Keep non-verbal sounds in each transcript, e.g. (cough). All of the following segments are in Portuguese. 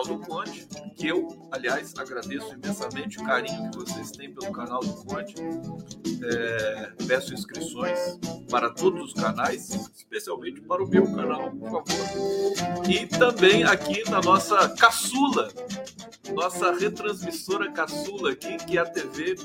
canal do Conde, que eu, aliás, agradeço imensamente o carinho que vocês têm pelo canal do Conde. É, peço inscrições para todos os canais, especialmente para o meu canal, por favor. E também aqui na nossa caçula, nossa retransmissora caçula aqui, que é a TV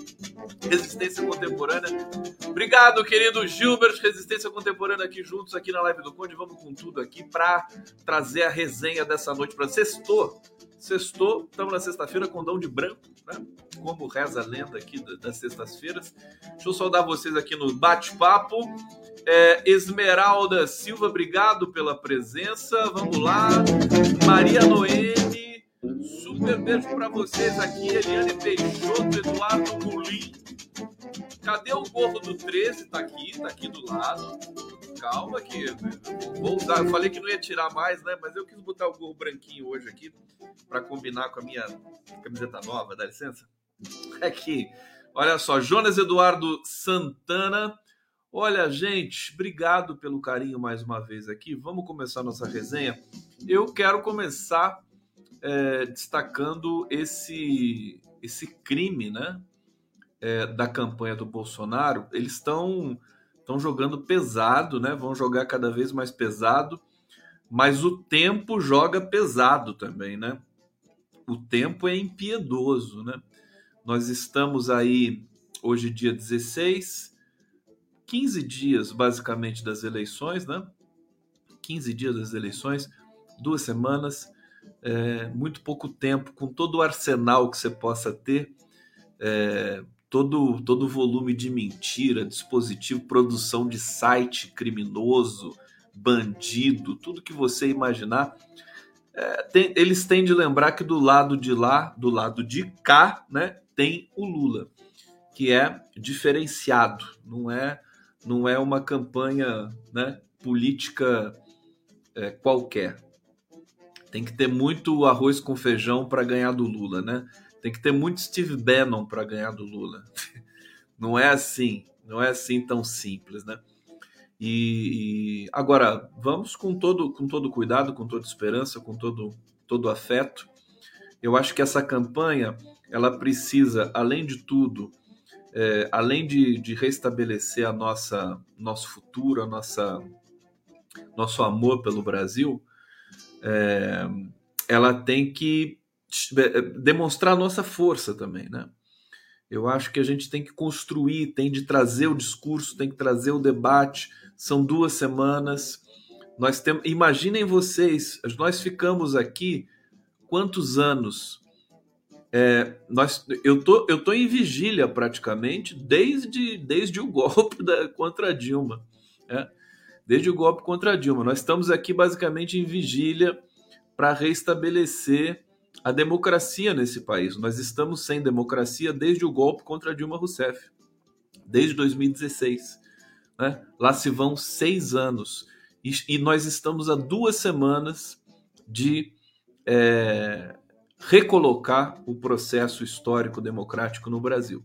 Resistência Contemporânea. Obrigado, querido Gilbert, Resistência Contemporânea aqui juntos, aqui na live do Conde. Vamos com tudo aqui para trazer a resenha dessa noite para sextou. Sextou, estamos na sexta-feira com Dão de Branco, né? Como reza a lenda aqui das sextas-feiras. Deixa eu saudar vocês aqui no bate-papo. É, Esmeralda Silva, obrigado pela presença. Vamos lá. Maria Noemi, beijo para vocês aqui. Eliane Peixoto, Eduardo Mulim. Cadê o gorro do 13? Tá aqui, tá aqui do lado calma que vou usar. Eu falei que não ia tirar mais, né? Mas eu quis botar o gorro branquinho hoje aqui para combinar com a minha camiseta nova, dá licença? Aqui, olha só, Jonas Eduardo Santana. Olha, gente, obrigado pelo carinho mais uma vez aqui. Vamos começar nossa resenha. Eu quero começar é, destacando esse esse crime, né? É, da campanha do Bolsonaro. Eles estão estão jogando pesado, né? Vão jogar cada vez mais pesado, mas o tempo joga pesado também, né? O tempo é impiedoso, né? Nós estamos aí hoje dia 16, 15 dias basicamente das eleições, né? 15 dias das eleições, duas semanas, é, muito pouco tempo, com todo o arsenal que você possa ter, é, todo todo volume de mentira, dispositivo, produção de site criminoso, bandido, tudo que você imaginar. É, tem, eles têm de lembrar que do lado de lá, do lado de cá, né, tem o Lula, que é diferenciado, não é não é uma campanha né, política é, qualquer. Tem que ter muito arroz com feijão para ganhar do Lula, né? Tem que ter muito Steve Bannon para ganhar do Lula. (laughs) Não é assim, não é assim tão simples, né? E, e, agora vamos com todo com todo cuidado, com toda esperança, com todo todo afeto. Eu acho que essa campanha ela precisa, além de tudo, é, além de, de restabelecer a nossa nosso futuro, a nossa nosso amor pelo Brasil, é, ela tem que é, demonstrar a nossa força também, né? Eu acho que a gente tem que construir, tem de trazer o discurso, tem que trazer o debate. São duas semanas. Nós temos, imaginem vocês, nós ficamos aqui quantos anos? É, nós, eu tô, eu tô em vigília praticamente desde, desde o (laughs) golpe da, contra Dilma. É, desde o golpe contra a Dilma. Nós estamos aqui basicamente em vigília para restabelecer a democracia nesse país. Nós estamos sem democracia desde o golpe contra Dilma Rousseff, desde 2016. Né? Lá se vão seis anos e, e nós estamos há duas semanas de é, recolocar o processo histórico democrático no Brasil.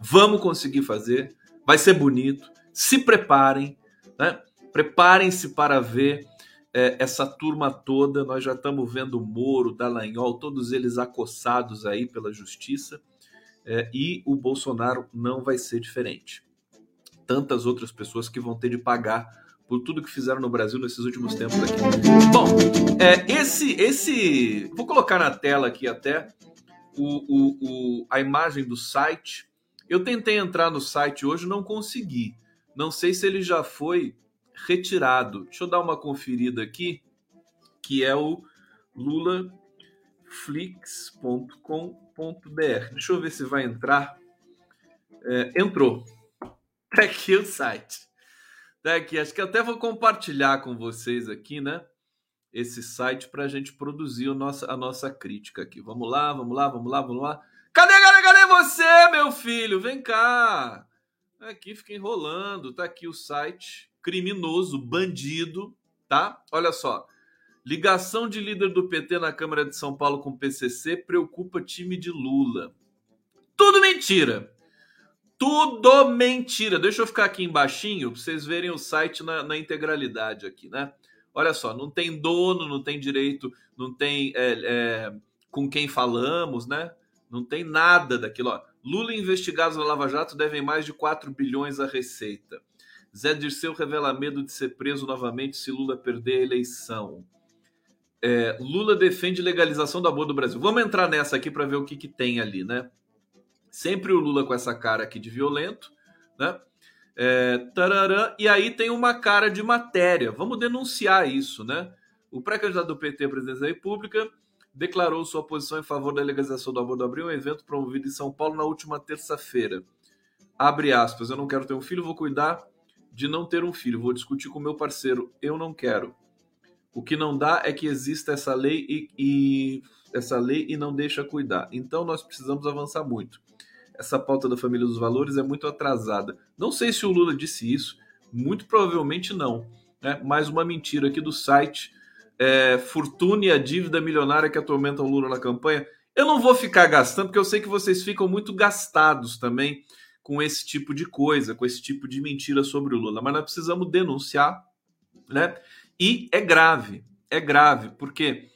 Vamos conseguir fazer, vai ser bonito. Se preparem, né? Preparem-se para ver é, essa turma toda, nós já estamos vendo Moro, Dallagnol, todos eles acossados aí pela justiça, é, e o Bolsonaro não vai ser diferente. Tantas outras pessoas que vão ter de pagar por tudo que fizeram no Brasil nesses últimos tempos aqui. Bom, é, esse, esse, vou colocar na tela aqui até o, o, o, a imagem do site. Eu tentei entrar no site hoje, não consegui. Não sei se ele já foi retirado. Deixa eu dar uma conferida aqui, que é o lulaflix.com.br. Deixa eu ver se vai entrar. É, entrou. Tá aqui o site. Tá aqui. Acho que até vou compartilhar com vocês aqui, né? Esse site para a gente produzir a nossa, a nossa crítica aqui. Vamos lá, vamos lá, vamos lá, vamos lá. Cadê, cadê, cadê você, meu filho? Vem cá. Aqui fica enrolando. Tá aqui o site criminoso, bandido, tá? Olha só. Ligação de líder do PT na Câmara de São Paulo com o PCC preocupa time de Lula. Tudo mentira. Tudo mentira. Deixa eu ficar aqui embaixo para vocês verem o site na, na, integralidade aqui, né? Olha só, não tem dono, não tem direito, não tem é, é, com quem falamos, né? Não tem nada daquilo. Ó. Lula investigados na Lava Jato devem mais de 4 bilhões à Receita. Zé Dirceu revela medo de ser preso novamente se Lula perder a eleição. É, Lula defende legalização do aborto do Brasil. Vamos entrar nessa aqui para ver o que, que tem ali, né? Sempre o Lula com essa cara aqui de violento, né? É, tarará, e aí tem uma cara de matéria. Vamos denunciar isso, né? O pré-candidato do PT à presidência da República declarou sua posição em favor da legalização do aborto Abril, um evento promovido em São Paulo na última terça-feira. Abre aspas, eu não quero ter um filho, vou cuidar de não ter um filho, vou discutir com meu parceiro, eu não quero. O que não dá é que exista essa lei e, e essa lei e não deixa cuidar. Então nós precisamos avançar muito. Essa pauta da família dos valores é muito atrasada. Não sei se o Lula disse isso, muito provavelmente não. Né? Mais uma mentira aqui do site é, fortuna e a dívida milionária que atormentam o Lula na campanha. Eu não vou ficar gastando, porque eu sei que vocês ficam muito gastados também com esse tipo de coisa, com esse tipo de mentira sobre o Lula. Mas nós precisamos denunciar, né? E é grave, é grave, porque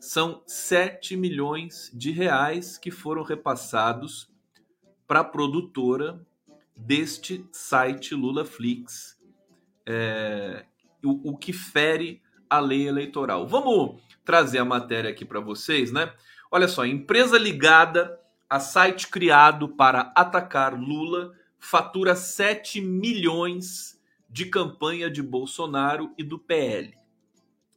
são 7 milhões de reais que foram repassados para a produtora deste site LulaFlix, é, o, o que fere a lei eleitoral. Vamos trazer a matéria aqui para vocês, né? Olha só, empresa ligada a site criado para atacar Lula fatura 7 milhões de campanha de Bolsonaro e do PL.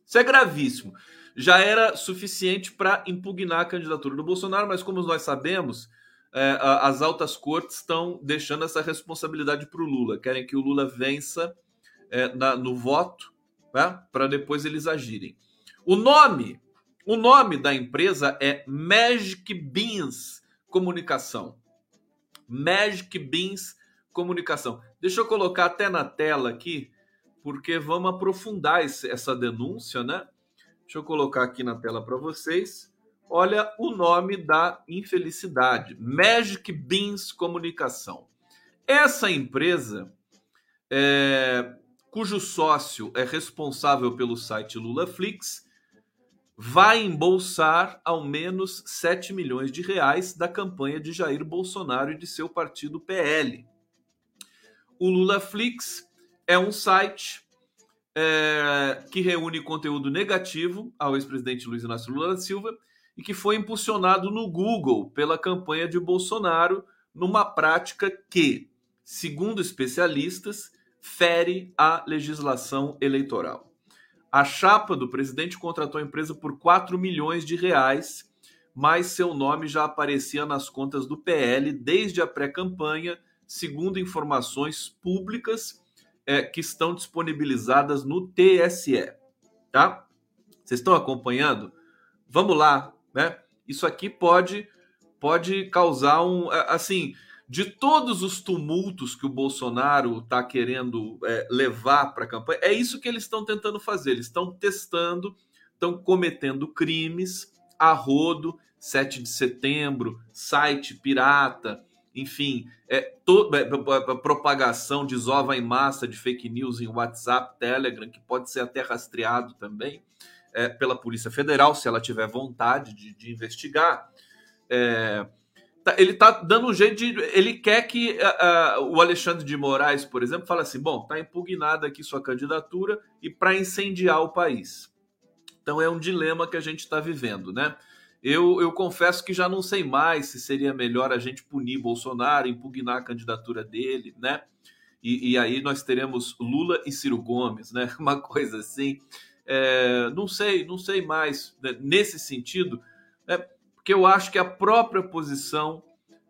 Isso é gravíssimo. Já era suficiente para impugnar a candidatura do Bolsonaro, mas como nós sabemos, é, as altas cortes estão deixando essa responsabilidade para o Lula. Querem que o Lula vença é, na, no voto né? para depois eles agirem. O nome, o nome da empresa é Magic Beans Comunicação. Magic Beans Comunicação. Deixa eu colocar até na tela aqui, porque vamos aprofundar esse, essa denúncia, né? Deixa eu colocar aqui na tela para vocês. Olha o nome da infelicidade: Magic Beans Comunicação. Essa empresa é, cujo sócio é responsável pelo site LulaFlix, vai embolsar ao menos 7 milhões de reais da campanha de Jair Bolsonaro e de seu partido PL. O LulaFlix é um site é, que reúne conteúdo negativo ao ex-presidente Luiz Inácio Lula da Silva e que foi impulsionado no Google pela campanha de Bolsonaro numa prática que, segundo especialistas, fere a legislação eleitoral. A chapa do presidente contratou a empresa por 4 milhões de reais, mas seu nome já aparecia nas contas do PL desde a pré-campanha, segundo informações públicas é, que estão disponibilizadas no TSE. Tá? Vocês estão acompanhando? Vamos lá, né? Isso aqui pode pode causar um assim de todos os tumultos que o Bolsonaro está querendo é, levar para a campanha, é isso que eles estão tentando fazer. Eles estão testando, estão cometendo crimes a rodo, 7 de setembro, site pirata, enfim, é, toda é, propagação de desova em massa de fake news em WhatsApp, Telegram, que pode ser até rastreado também é, pela Polícia Federal, se ela tiver vontade de, de investigar. É, ele tá dando um jeito de. Ele quer que uh, uh, o Alexandre de Moraes, por exemplo, fale assim: bom, tá impugnada aqui sua candidatura e para incendiar o país. Então é um dilema que a gente está vivendo, né? Eu, eu confesso que já não sei mais se seria melhor a gente punir Bolsonaro, impugnar a candidatura dele, né? E, e aí nós teremos Lula e Ciro Gomes, né? (laughs) Uma coisa assim. É, não sei, não sei mais né? nesse sentido. Né? Porque eu acho que a própria posição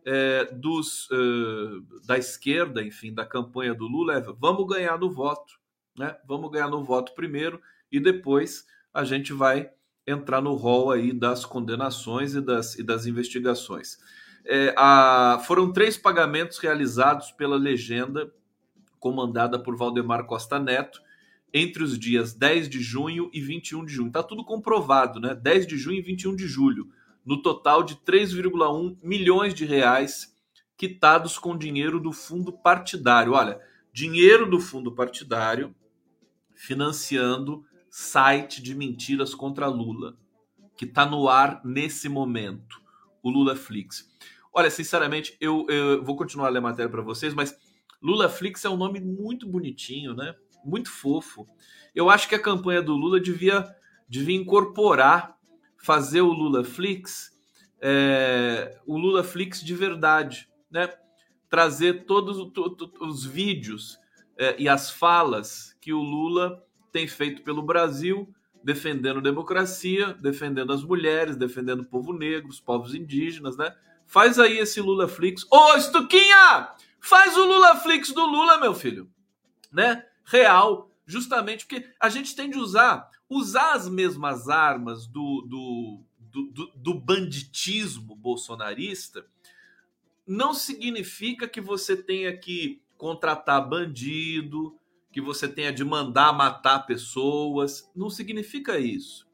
é, dos, uh, da esquerda, enfim, da campanha do Lula é vamos ganhar no voto, né? Vamos ganhar no voto primeiro e depois a gente vai entrar no rol aí das condenações e das, e das investigações. É, a, foram três pagamentos realizados pela legenda comandada por Valdemar Costa Neto entre os dias 10 de junho e 21 de junho. Tá tudo comprovado, né? 10 de junho e 21 de julho, no total de 3,1 milhões de reais quitados com dinheiro do fundo partidário. Olha, dinheiro do fundo partidário financiando site de mentiras contra Lula, que está no ar nesse momento, o Lula Flix. Olha, sinceramente, eu, eu vou continuar a ler a matéria para vocês, mas Lula Flix é um nome muito bonitinho, né? Muito fofo. Eu acho que a campanha do Lula devia, devia incorporar, fazer o Lula Flix, é, o Lula Flix de verdade, né? Trazer todos os vídeos é, e as falas que o Lula tem feito pelo Brasil, defendendo democracia, defendendo as mulheres, defendendo o povo negro, os povos indígenas, né? Faz aí esse Lula Flix. Ô, Estuquinha! Faz o Lula Flix do Lula, meu filho. Né? Real. Justamente porque a gente tem de usar, usar as mesmas armas do, do, do, do banditismo bolsonarista não significa que você tenha que contratar bandido, que você tenha de mandar matar pessoas. Não significa isso.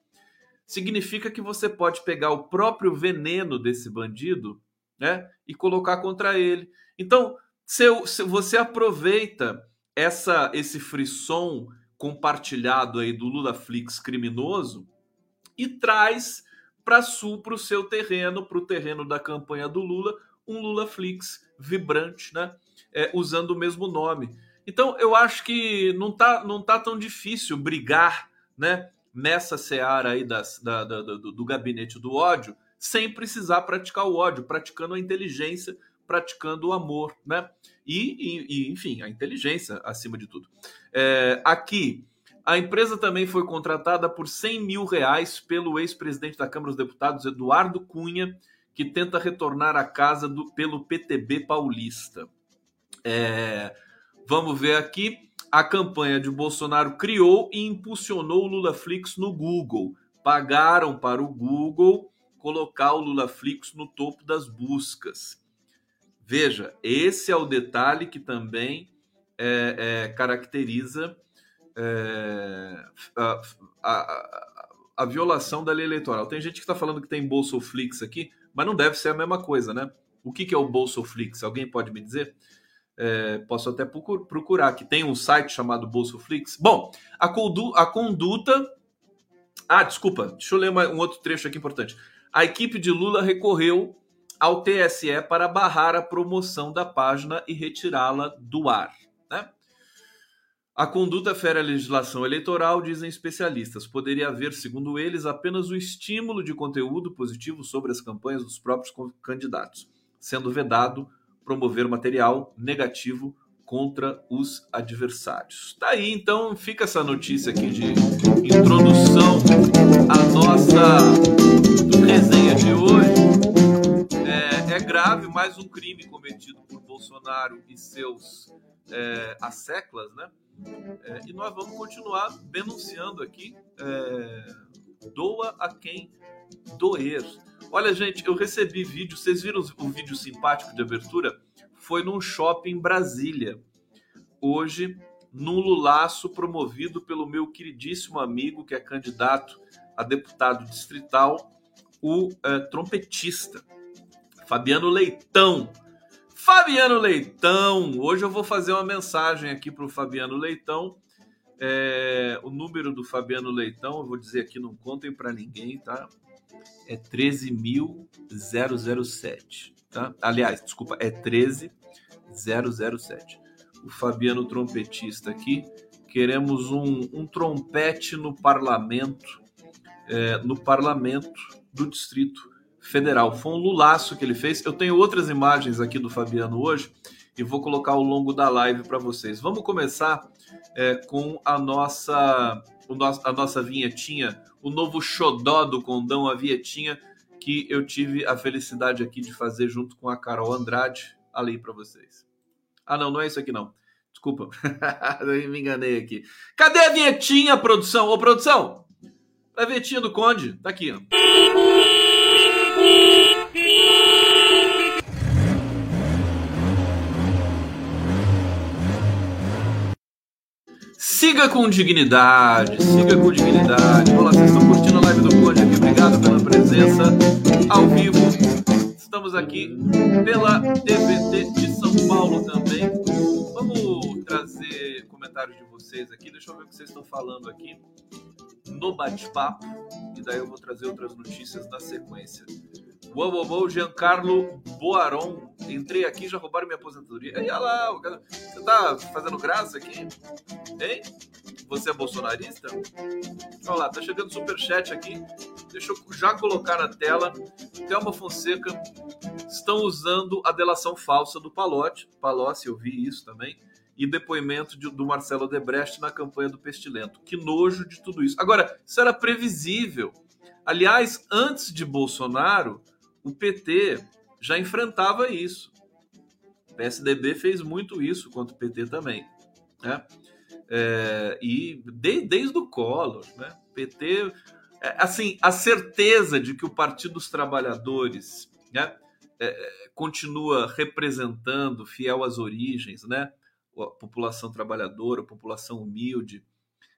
Significa que você pode pegar o próprio veneno desse bandido né, e colocar contra ele. Então, se, se você aproveita essa esse frisson compartilhado aí do Lula Flix criminoso e traz para o seu terreno, para o terreno da campanha do Lula, um Lula Flix vibrante, né? É, usando o mesmo nome. Então, eu acho que não tá, não tá tão difícil brigar né, nessa seara aí das, da, da, do, do gabinete do ódio, sem precisar praticar o ódio, praticando a inteligência, praticando o amor, né? E, e, e enfim, a inteligência acima de tudo. É, aqui, a empresa também foi contratada por 100 mil reais pelo ex-presidente da Câmara dos Deputados, Eduardo Cunha, que tenta retornar à casa do, pelo PTB paulista. É, Vamos ver aqui. A campanha de Bolsonaro criou e impulsionou o Lula Flix no Google. Pagaram para o Google colocar o Lula Flix no topo das buscas. Veja, esse é o detalhe que também é, é, caracteriza é, a, a, a, violação da lei eleitoral. Tem gente que está falando que tem Bolsoflix aqui, mas não deve ser a mesma coisa, né? O que, que é o Bolsoflix? Alguém pode me dizer? É, posso até procurar, que tem um site chamado Bolsoflix. Bom, a, condu a conduta. Ah, desculpa, deixa eu ler uma, um outro trecho aqui importante. A equipe de Lula recorreu ao TSE para barrar a promoção da página e retirá-la do ar. Né? A conduta fere a legislação eleitoral, dizem especialistas. Poderia haver, segundo eles, apenas o estímulo de conteúdo positivo sobre as campanhas dos próprios candidatos, sendo vedado promover material negativo contra os adversários. Tá aí, então, fica essa notícia aqui de introdução à nossa resenha de hoje. É, é grave, mais um crime cometido por Bolsonaro e seus é, asseclas, né? É, e nós vamos continuar denunciando aqui. É, doa a quem doer. Olha, gente, eu recebi vídeo, vocês viram o vídeo simpático de abertura? Foi num shopping em Brasília. Hoje, num lulaço promovido pelo meu queridíssimo amigo, que é candidato a deputado distrital, o é, trompetista, Fabiano Leitão. Fabiano Leitão! Hoje eu vou fazer uma mensagem aqui para o Fabiano Leitão. É, o número do Fabiano Leitão, eu vou dizer aqui, não contem para ninguém, tá? é 13.007, tá? Aliás, desculpa, é 13007. O Fabiano trompetista aqui, queremos um, um trompete no parlamento, é, no parlamento do Distrito Federal. Foi um lulaço que ele fez. Eu tenho outras imagens aqui do Fabiano hoje e vou colocar ao longo da live para vocês. Vamos começar é, com a nossa, a nossa vinhetinha o novo xodó do Condão, a Vietinha, que eu tive a felicidade aqui de fazer junto com a Carol Andrade. Ali para vocês. Ah, não, não é isso aqui não. Desculpa, (laughs) me enganei aqui. Cadê a Vietinha, produção? Ô, produção! A Vietinha do Conde, tá aqui, ó. Siga com dignidade, siga com dignidade. Olá, vocês estão curtindo a live do Conde aqui. Obrigado pela presença ao vivo. Estamos aqui pela TVT de São Paulo também. Vamos trazer comentários de vocês aqui. Deixa eu ver o que vocês estão falando aqui no bate-papo. E daí eu vou trazer outras notícias na sequência. Uou, uou, uou, Giancarlo Boaron. Entrei aqui já roubaram minha aposentadoria. E olha lá, você tá fazendo graça aqui? Hein? Você é bolsonarista? Olha lá, tá chegando superchat aqui. Deixa eu já colocar na tela. Thelma Fonseca estão usando a delação falsa do Palote. Palocci, eu vi isso também. E depoimento de, do Marcelo Debrecht na campanha do Pestilento. Que nojo de tudo isso. Agora, isso era previsível. Aliás, antes de Bolsonaro, o PT já enfrentava isso. O PSDB fez muito isso contra o PT também. Né? É, e de, desde o Collor, né? PT, é, assim, a certeza de que o Partido dos Trabalhadores né, é, continua representando, fiel às origens, né? A população trabalhadora, a população humilde,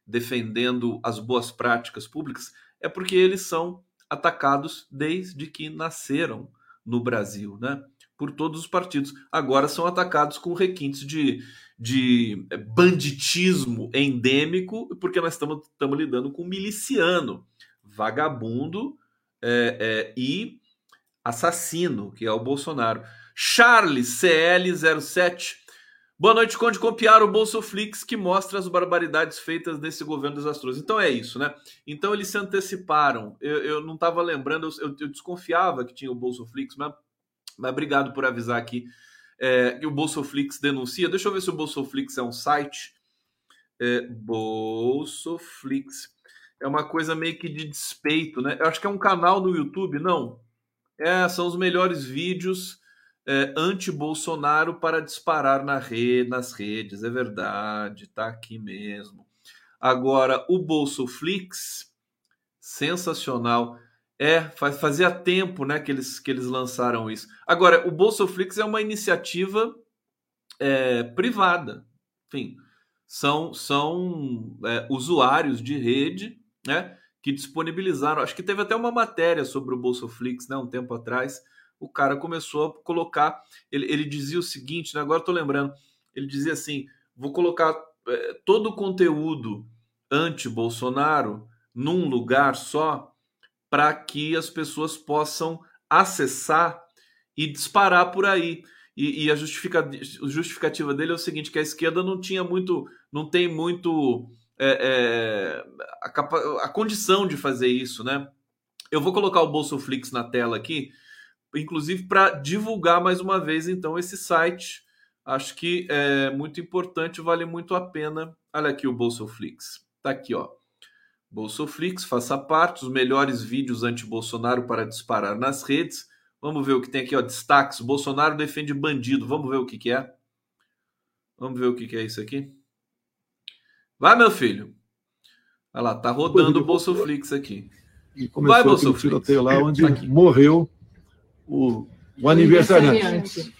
defendendo as boas práticas públicas, é porque eles são atacados desde que nasceram no Brasil, né? Por todos os partidos. Agora são atacados com requintes de, de banditismo endêmico, porque nós estamos lidando com miliciano, vagabundo é, é, e assassino, que é o Bolsonaro. Charles CL07 Boa noite, Conde. Copiar o Bolsoflix que mostra as barbaridades feitas nesse governo desastroso. Então é isso, né? Então eles se anteciparam. Eu, eu não estava lembrando, eu, eu, desconfiava que tinha o Bolsoflix, mas, mas obrigado por avisar aqui é, que o Bolsoflix denuncia. Deixa eu ver se o Bolsoflix é um site. É, Bolsoflix. É uma coisa meio que de despeito, né? Eu acho que é um canal no YouTube, não. É, são os melhores vídeos é, anti-Bolsonaro para disparar na rede, nas redes. É verdade, tá aqui mesmo. Agora, o Bolsoflix, sensacional. É, faz, fazia tempo né, que, eles, que eles lançaram isso. Agora, o Bolsoflix é uma iniciativa é, privada. Enfim, são, são é, usuários de rede né, que disponibilizaram. Acho que teve até uma matéria sobre o Bolsoflix né, um tempo atrás o cara começou a colocar. Ele, ele dizia o seguinte, né, agora estou lembrando, ele dizia assim: vou colocar é, todo o conteúdo anti-Bolsonaro num lugar só para que as pessoas possam acessar e disparar por aí. E, e a justificativa dele é o seguinte: que a esquerda não tinha muito, não tem muito é, é, a, capa, a condição de fazer isso, né? Eu vou colocar o Bolsoflix na tela aqui inclusive para divulgar mais uma vez então esse site. Acho que é muito importante, vale muito a pena. Olha aqui o Bolsoflix. Tá aqui, ó. Bolsoflix, faça parte, os melhores vídeos anti-Bolsonaro para disparar nas redes. Vamos ver o que tem aqui, ó, destaques. Bolsonaro defende bandido. Vamos ver o que, que é. Vamos ver o que, que é isso aqui. Vai, meu filho. Olha lá, tá rodando o Bolsoflix aqui. E começou Vai, Bolsoflix. tiroteio lá onde tá morreu o, o aniversariante.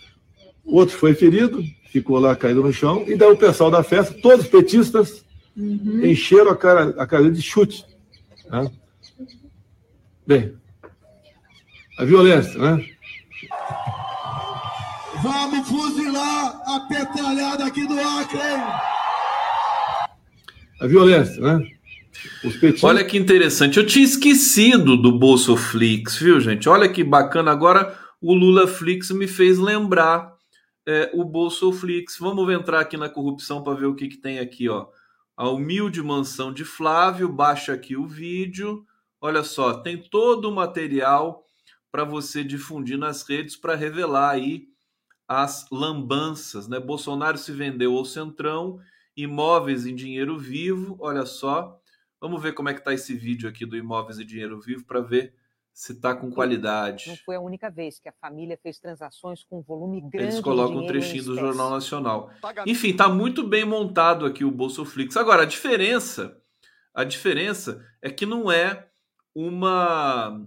O outro foi ferido, ficou lá caído no chão, e daí o pessoal da festa, todos petistas, uhum. encheram a cara, a cara de chute. Né? Bem, a violência, né? Vamos fuzilar a petralhada aqui do Acre! A violência, né? Olha que interessante. Eu tinha esquecido do Bolsoflix, viu, gente? Olha que bacana. Agora o Lula Flix me fez lembrar é, o Bolsoflix. Vamos entrar aqui na corrupção para ver o que, que tem aqui, ó. A humilde mansão de Flávio. Baixa aqui o vídeo. Olha só, tem todo o material para você difundir nas redes para revelar aí as lambanças, né? Bolsonaro se vendeu ao Centrão, imóveis em dinheiro vivo, olha só. Vamos ver como é que tá esse vídeo aqui do Imóveis e Dinheiro Vivo para ver se está com qualidade. Não foi a única vez que a família fez transações com volume grande. Eles colocam um trechinho do Jornal Nacional. Enfim, está muito bem montado aqui o Bolsoflix. Agora, a diferença, a diferença é que não é uma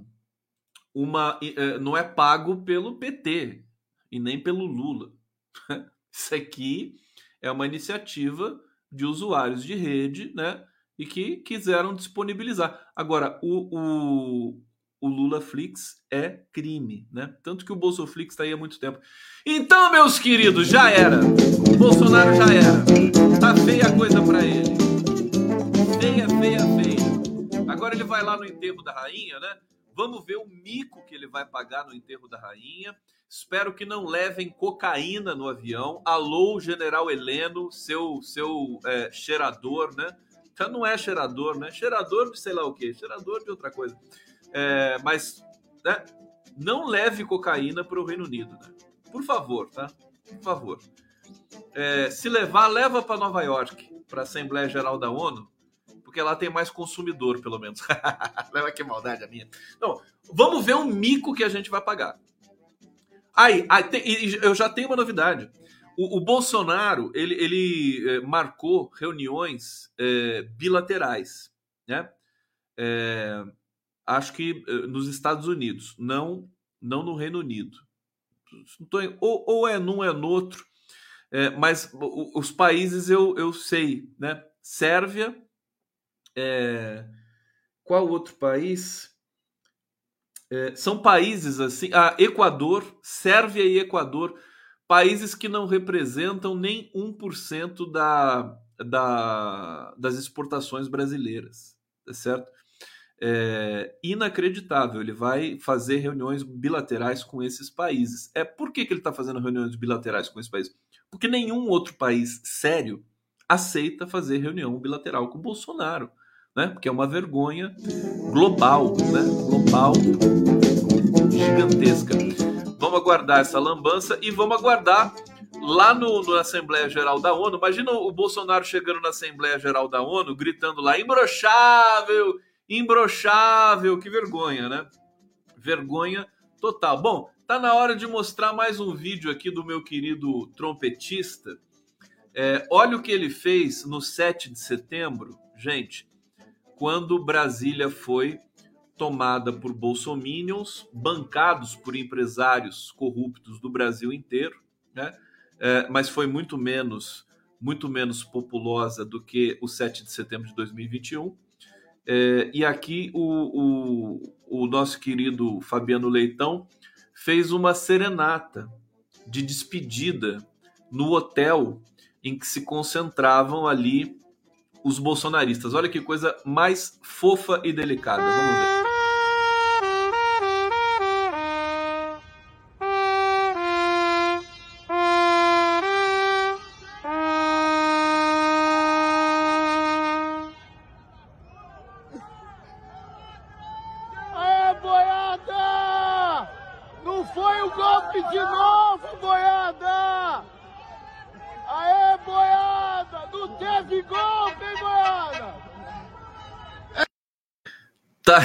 uma é, não é pago pelo PT e nem pelo Lula. (laughs) Isso aqui é uma iniciativa de usuários de rede, né? E que quiseram disponibilizar. Agora, o, o, o Lula Flix é crime, né? Tanto que o Bolsoflix está aí há muito tempo. Então, meus queridos, já era. O Bolsonaro já era. Tá feia a coisa para ele. Feia, feia, feia. Agora ele vai lá no enterro da rainha, né? Vamos ver o mico que ele vai pagar no enterro da rainha. Espero que não levem cocaína no avião. Alô, General Heleno, seu seu é, cheirador, né? Já não é cheirador, né? Cheirador de sei lá o quê, cheirador de outra coisa. É, mas né, não leve cocaína para o Reino Unido, né? Por favor, tá? Por favor. É, se levar, leva para Nova York, para a Assembleia Geral da ONU, porque lá tem mais consumidor, pelo menos. (laughs) leva que maldade a minha. Não, vamos ver um mico que a gente vai pagar. Aí, aí tem, eu já tenho uma novidade. O, o Bolsonaro ele, ele é, marcou reuniões é, bilaterais, né? É, acho que eh, nos Estados Unidos, não, não no Reino Unido. Ou, ou é num, é no outro. É, mas os países eu, eu sei, né? Sérvia, é, qual outro país? São países assim, ah, Equador, Sérvia e Equador, países que não representam nem 1% da, da, das exportações brasileiras, tá certo? é, inacreditável. Ele vai fazer reuniões bilaterais com esses países. É por que, que ele está fazendo reuniões bilaterais com esses países? Porque nenhum outro país sério aceita fazer reunião bilateral com Bolsonaro, né? Porque é uma vergonha global, né? Global, gigantesca. Vamos aguardar essa lambança e vamos aguardar lá no, na Assembleia Geral da ONU. Imagina o Bolsonaro chegando na Assembleia Geral da ONU, gritando lá, imbrochável, imbrochável, que vergonha, né? Vergonha total. Bom, tá na hora de mostrar mais um vídeo aqui do meu querido trompetista. É, olha o que ele fez no 7 de setembro, gente, quando Brasília foi tomada por bolsominions, bancados por empresários corruptos do Brasil inteiro, né? É, mas foi muito menos, muito menos populosa do que o 7 de setembro de 2021. É, e aqui o, o, o nosso querido Fabiano Leitão fez uma serenata de despedida no hotel em que se concentravam ali os bolsonaristas. Olha que coisa mais fofa e delicada. Vamos ver.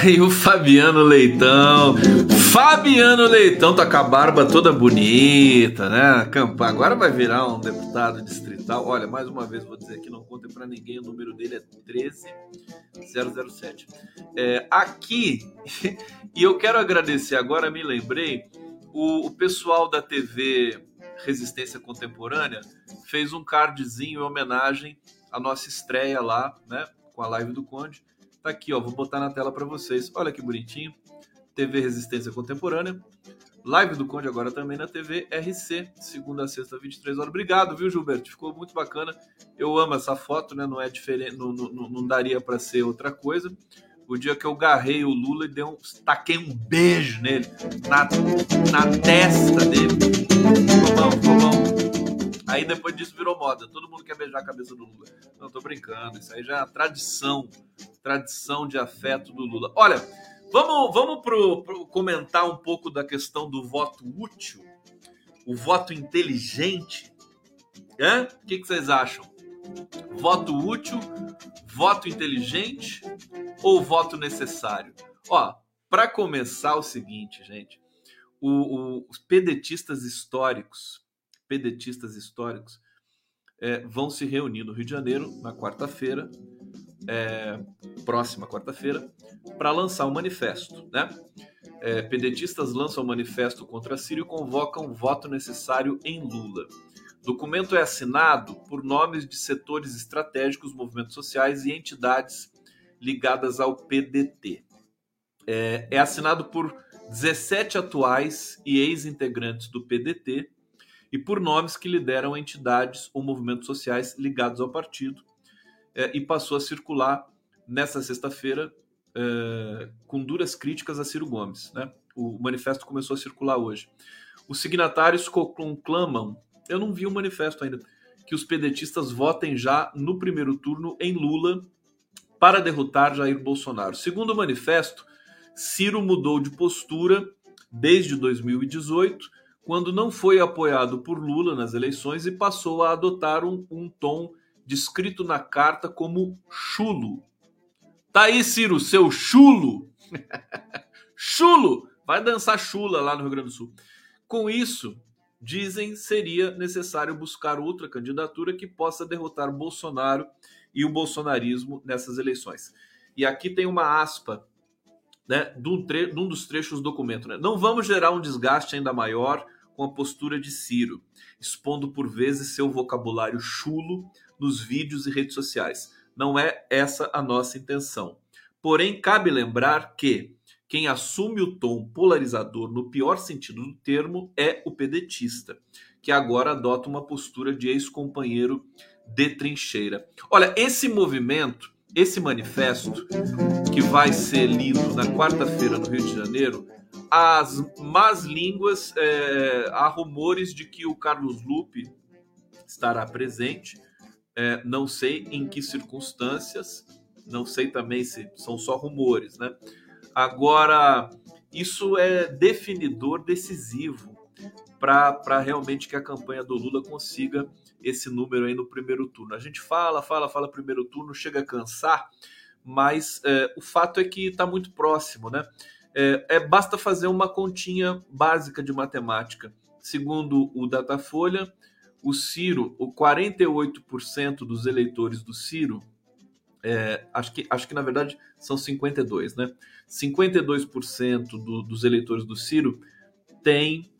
Aí o Fabiano Leitão. Fabiano Leitão tá com a barba toda bonita, né? Agora vai virar um deputado distrital. Olha, mais uma vez vou dizer que não contem para ninguém, o número dele é 13007. É, aqui, (laughs) e eu quero agradecer agora, me lembrei, o, o pessoal da TV Resistência Contemporânea fez um cardzinho em homenagem à nossa estreia lá, né? Com a live do Conde. Tá aqui, ó, vou botar na tela para vocês. Olha que bonitinho. TV Resistência Contemporânea. Live do Conde agora também na TV RC, segunda a sexta, 23 horas. Obrigado, viu, Gilberto? Ficou muito bacana. Eu amo essa foto, né? Não é diferente, não, não, não daria para ser outra coisa. O dia que eu garrei o Lula e dei um, taquei um beijo nele, na, na testa dele. Ficou bom, ficou bom. Aí depois disso virou moda. Todo mundo quer beijar a cabeça do Lula. Não, tô brincando. Isso aí já é tradição tradição de afeto do Lula. Olha, vamos, vamos pro, pro comentar um pouco da questão do voto útil, o voto inteligente. É? O que, que vocês acham? Voto útil, voto inteligente ou voto necessário? Ó, para começar o seguinte, gente, o, o, os pedetistas históricos, pedetistas históricos, é, vão se reunir no Rio de Janeiro na quarta-feira é, próxima quarta-feira, para lançar um manifesto. Né? É, pedetistas lançam um manifesto contra Síria e convocam voto necessário em Lula. O documento é assinado por nomes de setores estratégicos, movimentos sociais e entidades ligadas ao PDT. É, é assinado por 17 atuais e ex-integrantes do PDT e por nomes que lideram entidades ou movimentos sociais ligados ao partido, é, e passou a circular nessa sexta-feira é, com duras críticas a Ciro Gomes. Né? O manifesto começou a circular hoje. Os signatários conclamam, eu não vi o manifesto ainda, que os pedetistas votem já no primeiro turno em Lula para derrotar Jair Bolsonaro. Segundo o manifesto, Ciro mudou de postura desde 2018, quando não foi apoiado por Lula nas eleições e passou a adotar um, um tom descrito na carta como chulo. Tá aí, Ciro, seu chulo! (laughs) chulo! Vai dançar chula lá no Rio Grande do Sul. Com isso, dizem seria necessário buscar outra candidatura que possa derrotar Bolsonaro e o bolsonarismo nessas eleições. E aqui tem uma aspa né, de, um tre- de um dos trechos do documento. Né? Não vamos gerar um desgaste ainda maior com a postura de Ciro, expondo por vezes seu vocabulário chulo nos vídeos e redes sociais. Não é essa a nossa intenção. Porém, cabe lembrar que quem assume o tom polarizador no pior sentido do termo é o pedetista, que agora adota uma postura de ex-companheiro de trincheira. Olha, esse movimento, esse manifesto, que vai ser lido na quarta-feira no Rio de Janeiro, as más línguas, é, há rumores de que o Carlos Lupe estará presente, é, não sei em que circunstâncias, não sei também se são só rumores, né? Agora, isso é definidor, decisivo para realmente que a campanha do Lula consiga esse número aí no primeiro turno. A gente fala, fala, fala primeiro turno, chega a cansar, mas é, o fato é que está muito próximo, né? É, é, basta fazer uma continha básica de matemática. Segundo o Datafolha, o Ciro, o 48% dos eleitores do Ciro, é, acho, que, acho que na verdade são 52, né? 52% do, dos eleitores do Ciro têm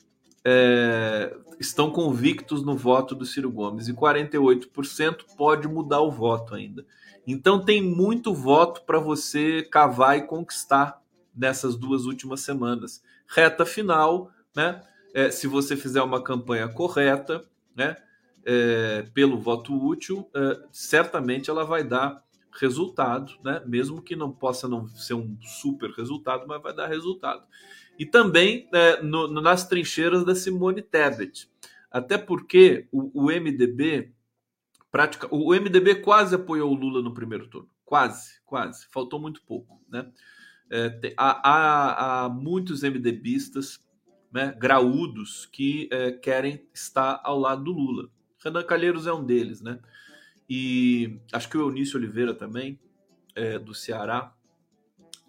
é, estão convictos no voto do Ciro Gomes e 48% pode mudar o voto ainda. Então tem muito voto para você cavar e conquistar nessas duas últimas semanas. Reta final, né? É, se você fizer uma campanha correta, né? É, pelo voto útil, é, certamente ela vai dar resultado, né? Mesmo que não possa não ser um super resultado, mas vai dar resultado. E também é, no, nas trincheiras da Simone Tebet. Até porque o, o MDB prática, o MDB quase apoiou o Lula no primeiro turno. Quase, quase. Faltou muito pouco, né? É, há, há, muitos MDBistas né, graúdos que é, querem estar ao lado do Lula. Renan Calheiros é um deles, né? E acho que o Eunício Oliveira também, é, do Ceará,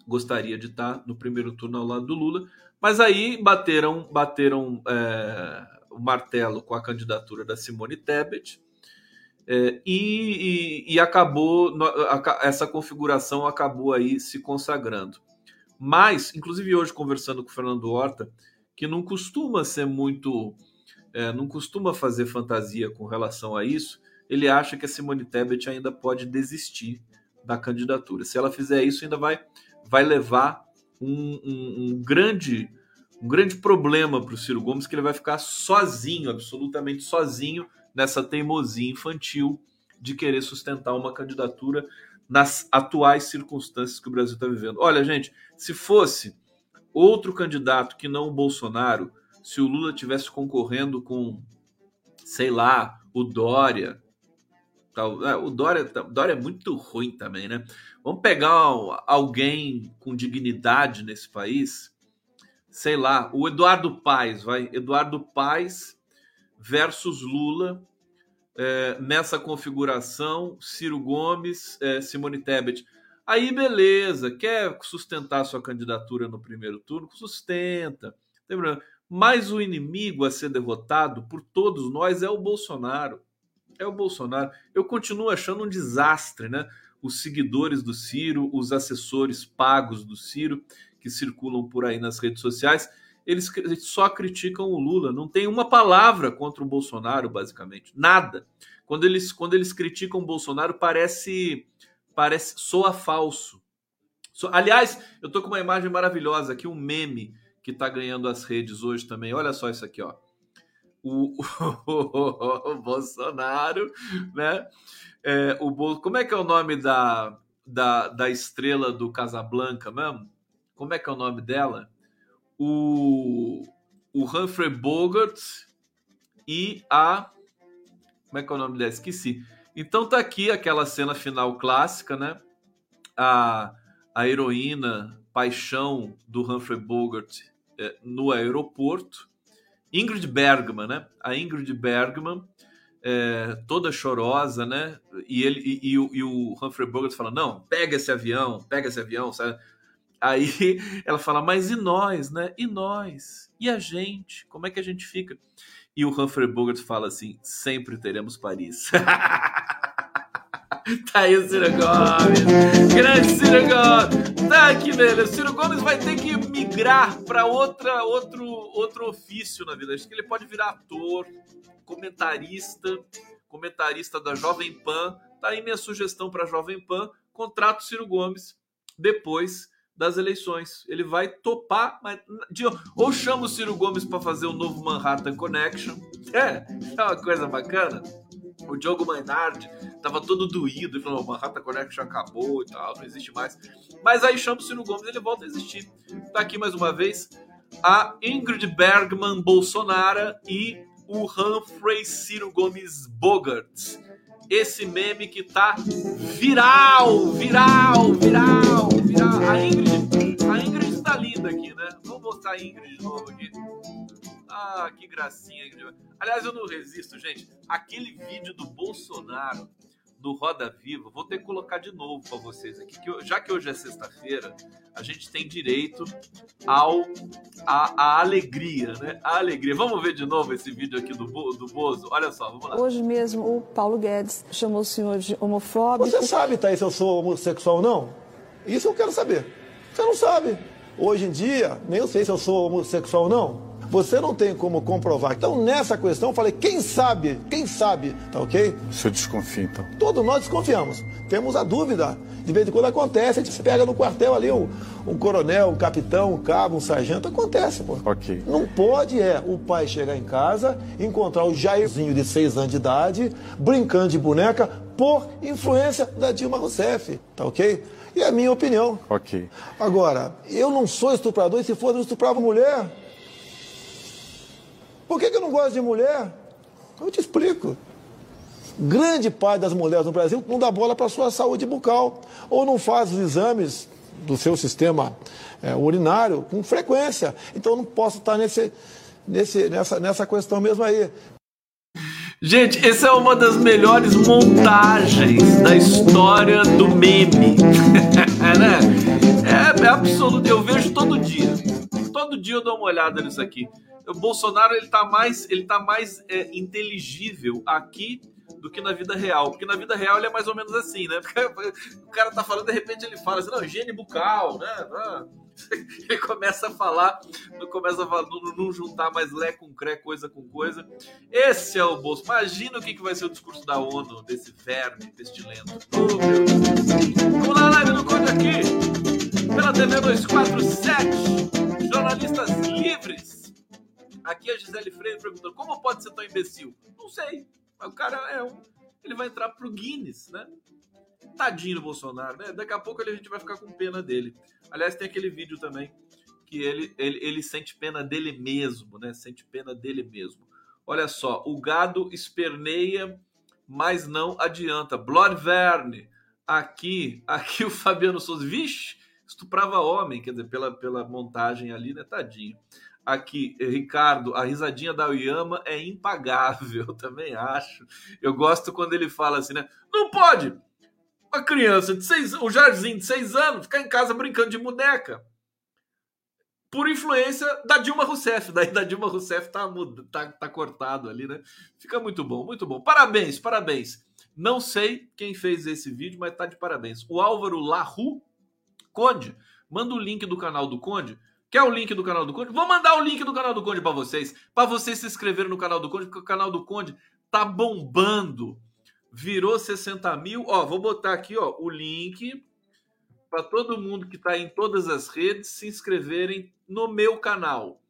gostaria de estar no primeiro turno ao lado do Lula. Mas aí bateram, bateram é, o martelo com a candidatura da Simone Tebet. É, e, e, e, acabou essa configuração acabou aí se consagrando. Mas, inclusive hoje conversando com o Fernando Horta, que não costuma ser muito, é, não costuma fazer fantasia com relação a isso, ele acha que a Simone Tebet ainda pode desistir da candidatura. Se ela fizer isso, ainda vai, vai levar um, um, um grande um grande problema para o Ciro Gomes, que ele vai ficar sozinho, absolutamente sozinho, nessa teimosia infantil de querer sustentar uma candidatura nas atuais circunstâncias que o Brasil está vivendo. Olha, gente, se fosse outro candidato que não o Bolsonaro, se o Lula tivesse concorrendo com, sei lá, o Dória, tal, é, o Dória, Dória é muito ruim também, né? Vamos pegar alguém com dignidade nesse país, sei lá, o Eduardo Paes, vai, Eduardo Paes versus Lula é, nessa configuração, Ciro Gomes, é, Simone Tebet. Aí, beleza, quer sustentar sua candidatura no primeiro turno? Sustenta. Mas o inimigo a ser derrotado por todos nós é o Bolsonaro. É o Bolsonaro. Eu continuo achando um desastre, né? Os seguidores do Ciro, os assessores pagos do Ciro, que circulam por aí nas redes sociais. Eles só criticam o Lula, não tem uma palavra contra o Bolsonaro, basicamente, nada. Quando eles, quando eles criticam o Bolsonaro, parece parece soa falso. So, aliás, eu tô com uma imagem maravilhosa aqui, um meme que tá ganhando as redes hoje também. Olha só isso aqui, ó. O, o, (laughs) o Bolsonaro, né? É, o, como é que é o nome da, da, da estrela do Casablanca mesmo? Como é que é o nome dela? O, o Humphrey Bogart e a. Como é que é o nome dela? Esqueci. Então tá aqui aquela cena final clássica, né? A, a heroína, paixão do Humphrey Bogart é, no aeroporto. Ingrid Bergman, né? A Ingrid Bergman, é, toda chorosa, né? E ele e, e, e, o Humphrey Bogart fala: não, pega esse avião, pega esse avião, sabe? Aí (laughs) ela fala, mas e nós, né? E nós? E a gente? Como é que a gente fica? E o Humphrey Bogart fala assim: sempre teremos Paris. (laughs) tá aí o Ciro Gomes, grande Ciro Gomes. Tá aqui, velho. O Ciro Gomes vai ter que migrar para outra outro outro ofício na vida. Acho que ele pode virar ator, comentarista, comentarista da Jovem Pan. Tá aí minha sugestão para Jovem Pan. Contrato Ciro Gomes depois das eleições. Ele vai topar, mas ou chama o Ciro Gomes para fazer o novo Manhattan Connection. (laughs) É, é uma coisa bacana. O Diogo Maynard tava todo doído falou: Manhattan Connection acabou e tal, não existe mais. Mas aí chama o Ciro Gomes ele volta a existir. Tá aqui mais uma vez a Ingrid Bergman Bolsonaro e o Humphrey Ciro Gomes Bogart esse meme que tá viral, viral, viral, A Ingrid, a Ingrid está linda aqui, né? Vamos mostrar a Ingrid de novo aqui. Ah, que gracinha, Ingrid. Aliás, eu não resisto, gente. Aquele vídeo do Bolsonaro do Roda Viva, vou ter que colocar de novo para vocês aqui, que eu, já que hoje é sexta-feira, a gente tem direito ao a, a, alegria, né? A alegria. Vamos ver de novo esse vídeo aqui do, do Bozo? Olha só, vamos lá. Hoje mesmo o Paulo Guedes chamou o senhor de homofóbico. Você sabe, Thaís, se eu sou homossexual ou não? Isso eu quero saber. Você não sabe. Hoje em dia, nem eu sei se eu sou homossexual ou não. Você não tem como comprovar. Então, nessa questão, eu falei, quem sabe? Quem sabe? Tá ok? O senhor desconfia, então? Todos nós desconfiamos. Temos a dúvida. De vez em quando acontece, a gente pega no quartel ali um, um coronel, um capitão, um cabo, um sargento. Acontece, pô. Ok. Não pode é o pai chegar em casa, encontrar o Jairzinho de seis anos de idade, brincando de boneca, por influência da Dilma Rousseff. Tá ok? E é a minha opinião. Ok. Agora, eu não sou estuprador e se for, eu estuprava mulher. Por que, que eu não gosto de mulher? Eu te explico. Grande parte das mulheres no Brasil não dá bola para a sua saúde bucal ou não faz os exames do seu sistema é, urinário com frequência. Então eu não posso estar nesse, nesse, nessa, nessa questão mesmo aí. Gente, essa é uma das melhores montagens da história do meme. (laughs) né? é, é absoluto. Eu vejo todo dia. Todo dia eu dou uma olhada nisso aqui o Bolsonaro ele tá mais, ele tá mais é, inteligível aqui do que na vida real. Porque na vida real ele é mais ou menos assim, né? (laughs) O cara tá falando, de repente ele fala assim, não, higiene bucal, né? (laughs) Ele começa a falar, começa a falar, não, não juntar mais lé com cré, coisa com coisa. Esse é o bolso. Imagina o que, que vai ser o discurso da ONU, desse verme pestilento. Oh. Vamos na live do Conde aqui, pela TV 247, jornalistas livres Aqui a Gisele Freire perguntando: como pode ser tão imbecil? Não sei. O cara é um. Ele vai entrar pro Guinness, né? Tadinho do Bolsonaro, né? Daqui a pouco a gente vai ficar com pena dele. Aliás, tem aquele vídeo também que ele, ele, ele sente pena dele mesmo, né? Sente pena dele mesmo. Olha só, o gado esperneia, mas não adianta. Blood Verne, aqui, aqui o Fabiano Souza, vixe, estuprava homem, quer dizer, pela, pela montagem ali, né? Tadinho aqui, Ricardo, a risadinha da Oyama é impagável, eu (laughs) também acho. Eu gosto quando ele fala assim, né? Não pode! Uma criança de seis, o Jarzinho de seis anos, ficar em casa brincando de boneca. Por influência da Dilma Rousseff. (laughs) Daí da Dilma Rousseff tá, tá, tá cortado ali, né? Fica muito bom, muito bom. Parabéns, parabéns. Não sei quem fez esse vídeo, mas tá de parabéns. O Álvaro Larru Conde, manda o link do canal do Conde Quer o link do canal do Conde? Vou mandar o link do canal do Conde para vocês, para vocês se inscreverem no canal do Conde, porque o canal do Conde tá bombando. Virou 60 mil. Ó, vou botar aqui, ó, o link para todo mundo que está em todas as redes se inscreverem no meu canal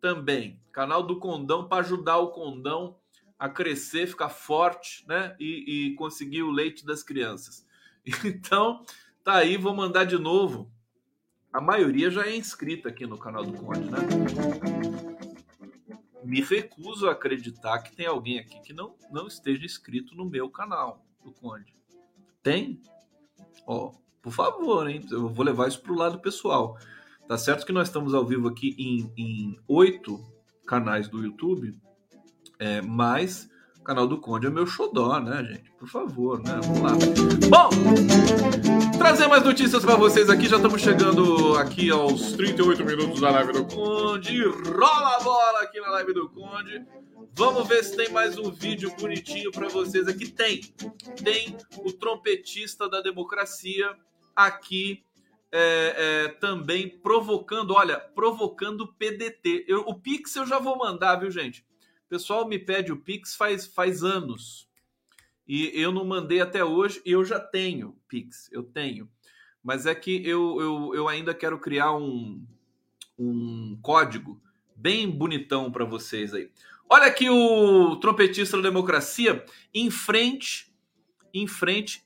também. Canal do Condão para ajudar o Condão a crescer, ficar forte, né? E, e conseguir o leite das crianças. (laughs) Então, tá aí, vou mandar de novo. A maioria já é inscrita aqui no canal do Conde, né? Me recuso a acreditar que tem alguém aqui que não, não esteja inscrito no meu canal do Conde. Tem? Ó, por favor, hein? Eu vou levar isso pro lado pessoal. Tá certo que nós estamos ao vivo aqui em oito canais do YouTube, é, mas o canal do Conde é meu xodó, né, gente? Por favor, né? Vamos lá. Bom, trazer mais notícias para vocês aqui. Já estamos chegando aqui aos 38 minutos da live do Conde. Rola a bola aqui na live do Conde. Vamos ver se tem mais um vídeo bonitinho para vocês aqui. Tem. Tem o trompetista da democracia aqui é, é, também provocando, olha, provocando PDT. Eu, o Pix eu já vou mandar, viu, gente? Pessoal me pede o Pix faz, faz anos. E eu não mandei até hoje e eu já tenho Pix, eu tenho. Mas é que eu, eu, eu ainda quero criar um, um código bem bonitão para vocês aí. Olha aqui o trompetista da democracia em frente, em frente,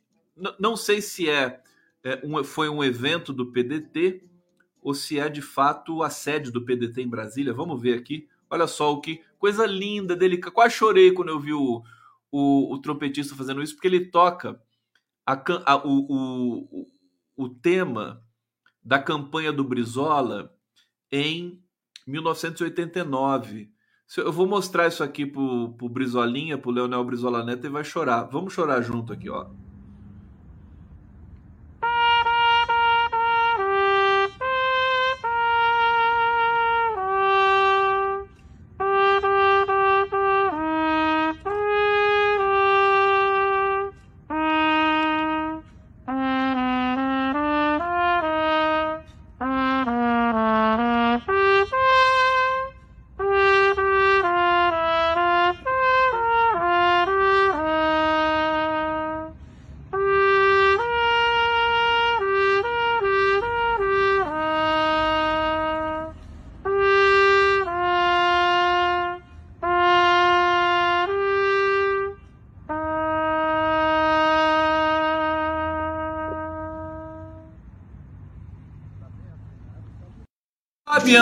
não sei se é é, um, foi um evento do PDT ou se é de fato a sede do PDT em Brasília. Vamos ver aqui. Olha só o que coisa linda dele. Quase chorei quando eu vi o, o, o trompetista fazendo isso, porque ele toca a, a, o, o, o tema da campanha do Brizola em 1989. Eu vou mostrar isso aqui pro, pro Brizolinha, pro Leonel Brizola Neto, e vai chorar. Vamos chorar junto aqui, ó.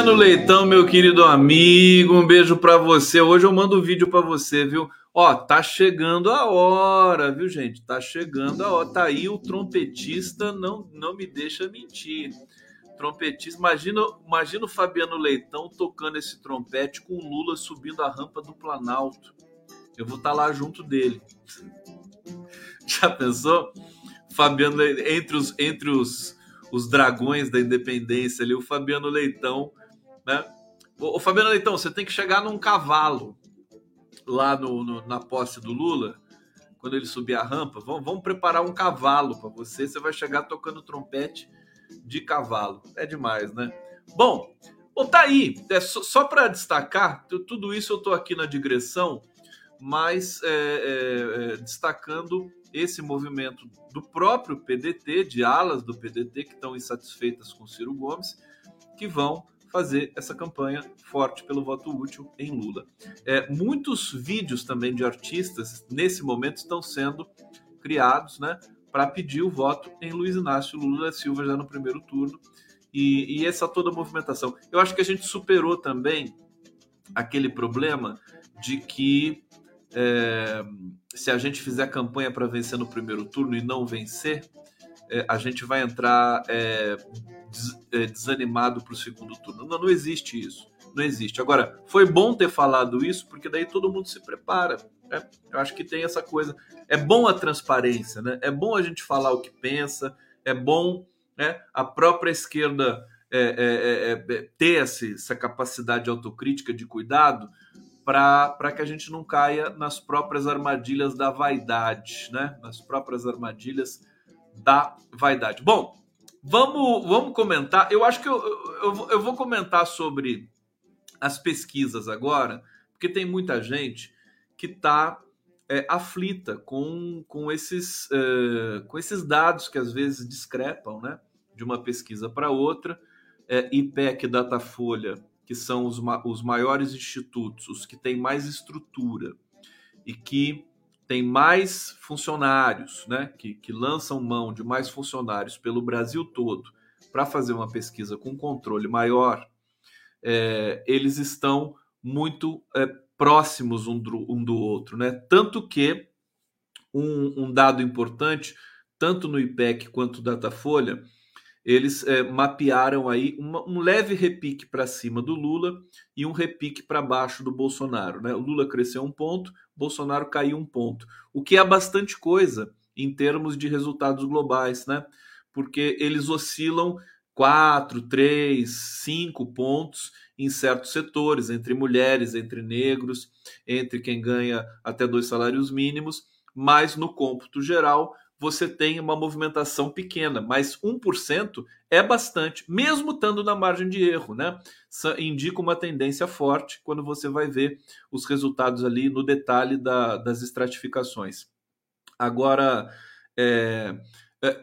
Fabiano Leitão, meu querido amigo, um beijo para você. Hoje eu mando um vídeo para você, viu? Ó, tá chegando a hora, viu, gente? Tá chegando a hora. Tá aí o trompetista, não, não me deixa mentir. Trompetista, imagina, imagina o Fabiano Leitão tocando esse trompete com o Lula subindo a rampa do Planalto. Eu vou estar tá lá junto dele. (laughs) Já pensou? Fabiano entre os entre os os dragões da independência ali, o Fabiano Leitão, né? O, Fabiano Leitão, você tem que chegar num cavalo lá no, no, na posse do Lula, quando ele subir a rampa. Vamos, vamos preparar um cavalo para você. Você vai chegar tocando trompete de cavalo. É demais, né? Bom, bom tá aí. É, só, só para destacar, tudo isso eu estou aqui na digressão, mas é, é, é destacando esse movimento do próprio PDT, de alas do PDT que estão insatisfeitas com Ciro Gomes, que vão fazer essa campanha forte pelo voto útil em Lula. É, muitos vídeos também de artistas nesse momento estão sendo criados, né, para pedir o voto em Luiz Inácio Lula da Silva já no primeiro turno e, e essa toda movimentação. Eu acho que a gente superou também aquele problema de que é, se a gente fizer campanha para vencer no primeiro turno e não vencer, é, a gente vai entrar é, des, é, desanimado para o segundo turno. Não, não existe isso. Não existe. Agora, foi bom ter falado isso, porque daí todo mundo se prepara. Né? Eu acho que tem essa coisa. É bom a transparência, né? É bom a gente falar o que pensa, é bom né, a própria esquerda é, é, é, ter essa, essa capacidade autocrítica de cuidado, para que a gente não caia nas próprias armadilhas da vaidade, né? Nas próprias armadilhas da vaidade. Bom, Vamos, vamos comentar. Eu acho que eu, eu, eu vou comentar sobre as pesquisas agora, porque tem muita gente que está é, aflita com, com, esses, é, com esses dados que às vezes discrepam né, de uma pesquisa para outra. É, IPEC, Datafolha, que são os, os maiores institutos, os que têm mais estrutura e que têm mais funcionários, né, que, que lançam mão de mais funcionários pelo Brasil todo para fazer uma pesquisa com controle maior, é, eles estão muito é, próximos um do, um do, outro, né? Tanto que um, um, dado importante, tanto no IPEC quanto Datafolha, eles é, mapearam aí uma, um leve repique para cima do Lula e um repique para baixo do Bolsonaro. Né? O Lula cresceu um ponto, Bolsonaro caiu um ponto, o que é bastante coisa em termos de resultados globais, né? porque eles oscilam 4, 3, 5 pontos em certos setores, entre mulheres, entre negros, entre quem ganha até dois salários mínimos, mas no cômputo geral você tem uma movimentação pequena, mas 1% é bastante, mesmo estando na margem de erro, né? Indica uma tendência forte quando você vai ver os resultados ali no detalhe da, das estratificações. Agora, é, é,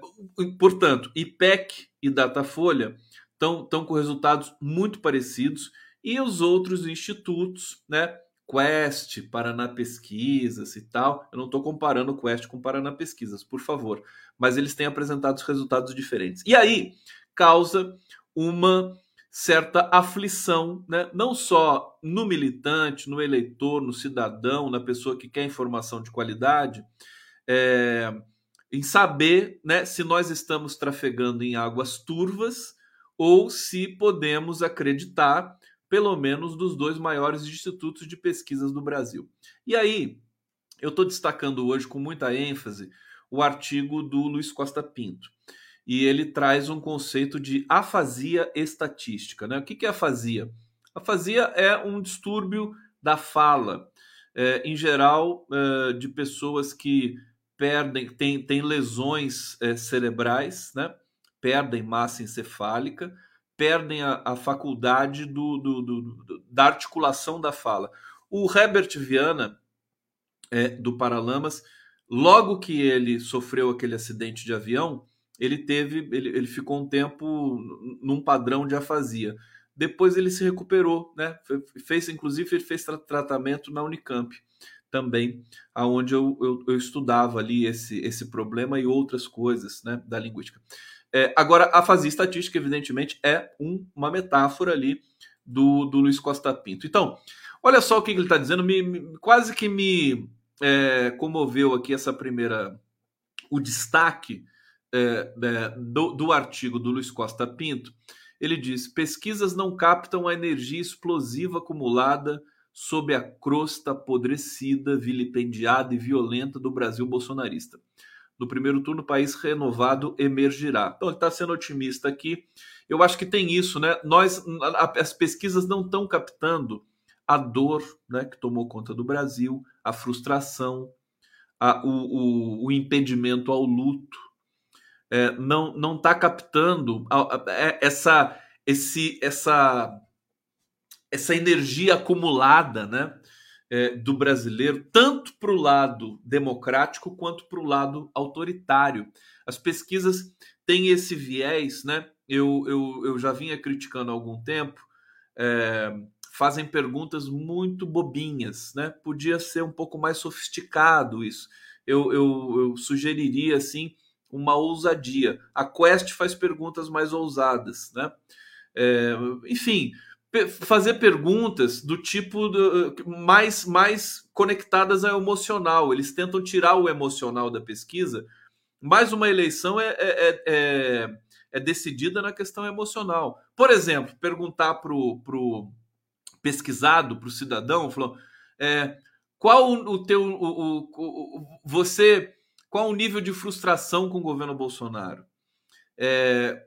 portanto, IPEC e Datafolha estão com resultados muito parecidos e os outros institutos, né? Quest, Paraná Pesquisas e tal. Eu não estou comparando o Quest com Paraná Pesquisas, por favor, mas eles têm apresentado resultados diferentes. E aí causa uma certa aflição, né? não só no militante, no eleitor, no cidadão, na pessoa que quer informação de qualidade, é, em saber né, se nós estamos trafegando em águas turvas ou se podemos acreditar pelo menos dos dois maiores institutos de pesquisas do Brasil. E aí, eu estou destacando hoje com muita ênfase o artigo do Luiz Costa Pinto. E ele traz um conceito de afasia estatística. Né? O que é afasia? Afasia é um distúrbio da fala, é, em geral, é, de pessoas que perdem, têm, lesões é, cerebrais, né? perdem massa encefálica, perdem a, a faculdade do, do, do, da articulação da fala. O Herbert Viana, é, do Paralamas, logo que ele sofreu aquele acidente de avião, ele teve, ele, ele ficou um tempo num padrão de afasia. Depois ele se recuperou, né? Fez, inclusive, ele fez tra tratamento na Unicamp também, aonde eu, eu, eu, estudava ali esse, esse problema e outras coisas, né, da linguística. É, agora, a fazia estatística, evidentemente, é um, uma metáfora ali do, do Luiz Costa Pinto. Então, olha só o que ele está dizendo, me, me, quase que me é, comoveu aqui essa primeira. o destaque é, é, do, do artigo do Luiz Costa Pinto. Ele diz: pesquisas não captam a energia explosiva acumulada sob a crosta apodrecida, vilipendiada e violenta do Brasil bolsonarista. No primeiro turno, o país renovado emergirá. Então, ele está sendo otimista aqui. Eu acho que tem isso, né? Nós, as pesquisas não estão captando a dor né, que tomou conta do Brasil, a frustração, a, o, o, o, impedimento ao luto. É, não não está captando a, a, é, essa, esse, essa, essa energia acumulada, né? É, do brasileiro, tanto para o lado democrático quanto para o lado autoritário. As pesquisas têm esse viés, né? Eu, eu, eu já vinha criticando há algum tempo, é, fazem perguntas muito bobinhas, né? Podia ser um pouco mais sofisticado isso. Eu, eu, eu sugeriria, assim, uma ousadia. A Quest faz perguntas mais ousadas, né? É, enfim, fazer perguntas do tipo do, mais, mais conectadas ao emocional. Eles tentam tirar o emocional da pesquisa, mas uma eleição é, é, é, é, é decidida na questão emocional. Por exemplo, perguntar para o pesquisado, para o cidadão, falou, é, qual o teu, o, o, o, você, qual o nível de frustração com o governo Bolsonaro? É,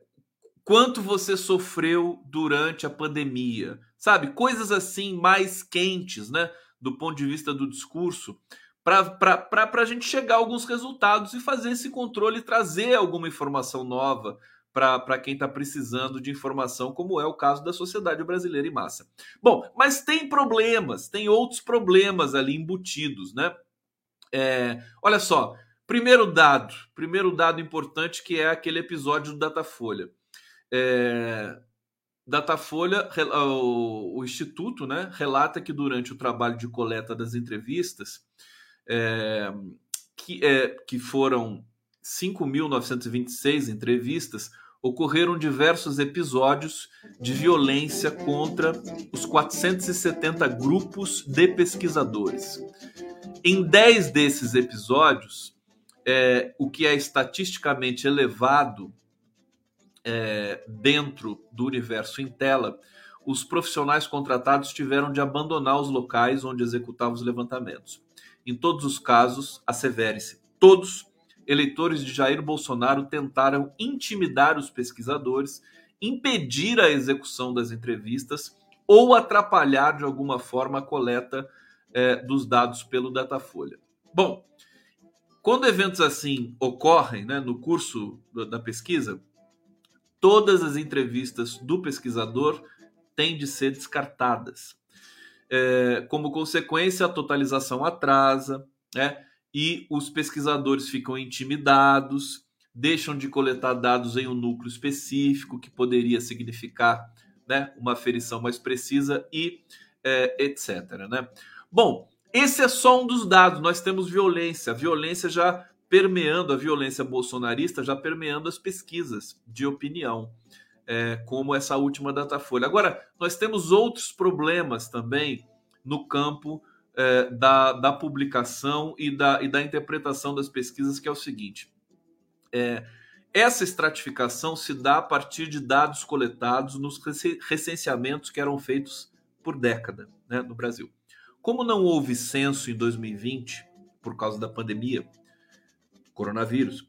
quanto você sofreu durante a pandemia, sabe? Coisas assim mais quentes, né? Do ponto de vista do discurso, para a gente chegar a alguns resultados e fazer esse controle, trazer alguma informação nova para quem está precisando de informação, como é o caso da sociedade brasileira em massa. Bom, mas tem problemas, tem outros problemas ali embutidos, né? É, olha só, primeiro dado, primeiro dado importante que é aquele episódio do Datafolha. É, Datafolha, o, o, Instituto, né, relata que durante o trabalho de coleta das entrevistas, é, que, é, que foram 5.926 entrevistas, ocorreram diversos episódios de violência contra os 470 grupos de pesquisadores. Em 10 desses episódios, é, o que é estatisticamente elevado é, dentro do universo em tela, os profissionais contratados tiveram de abandonar os locais onde executavam os levantamentos. Em todos os casos, assevere-se, todos eleitores de Jair Bolsonaro tentaram intimidar os pesquisadores, impedir a execução das entrevistas ou atrapalhar de alguma forma a coleta é, dos dados pelo Datafolha. Bom, quando eventos assim ocorrem né, no curso da pesquisa, todas as entrevistas do pesquisador têm de ser descartadas. É, como consequência, a totalização atrasa, né? e os pesquisadores ficam intimidados, deixam de coletar dados em um núcleo específico, que poderia significar né, uma aferição mais precisa e é, etc. Né? Bom, esse é só um dos dados. Nós temos violência, a violência já permeando, a violência bolsonarista já permeando as pesquisas de opinião, é, como essa última Datafolha. Agora, nós temos outros problemas também no campo é, da, da publicação e da, e da interpretação das pesquisas, que é o seguinte: é, essa estratificação se dá a partir de dados coletados nos recenseamentos que eram feitos por década né, no Brasil. Como não houve censo em 2020, por causa da pandemia, coronavírus,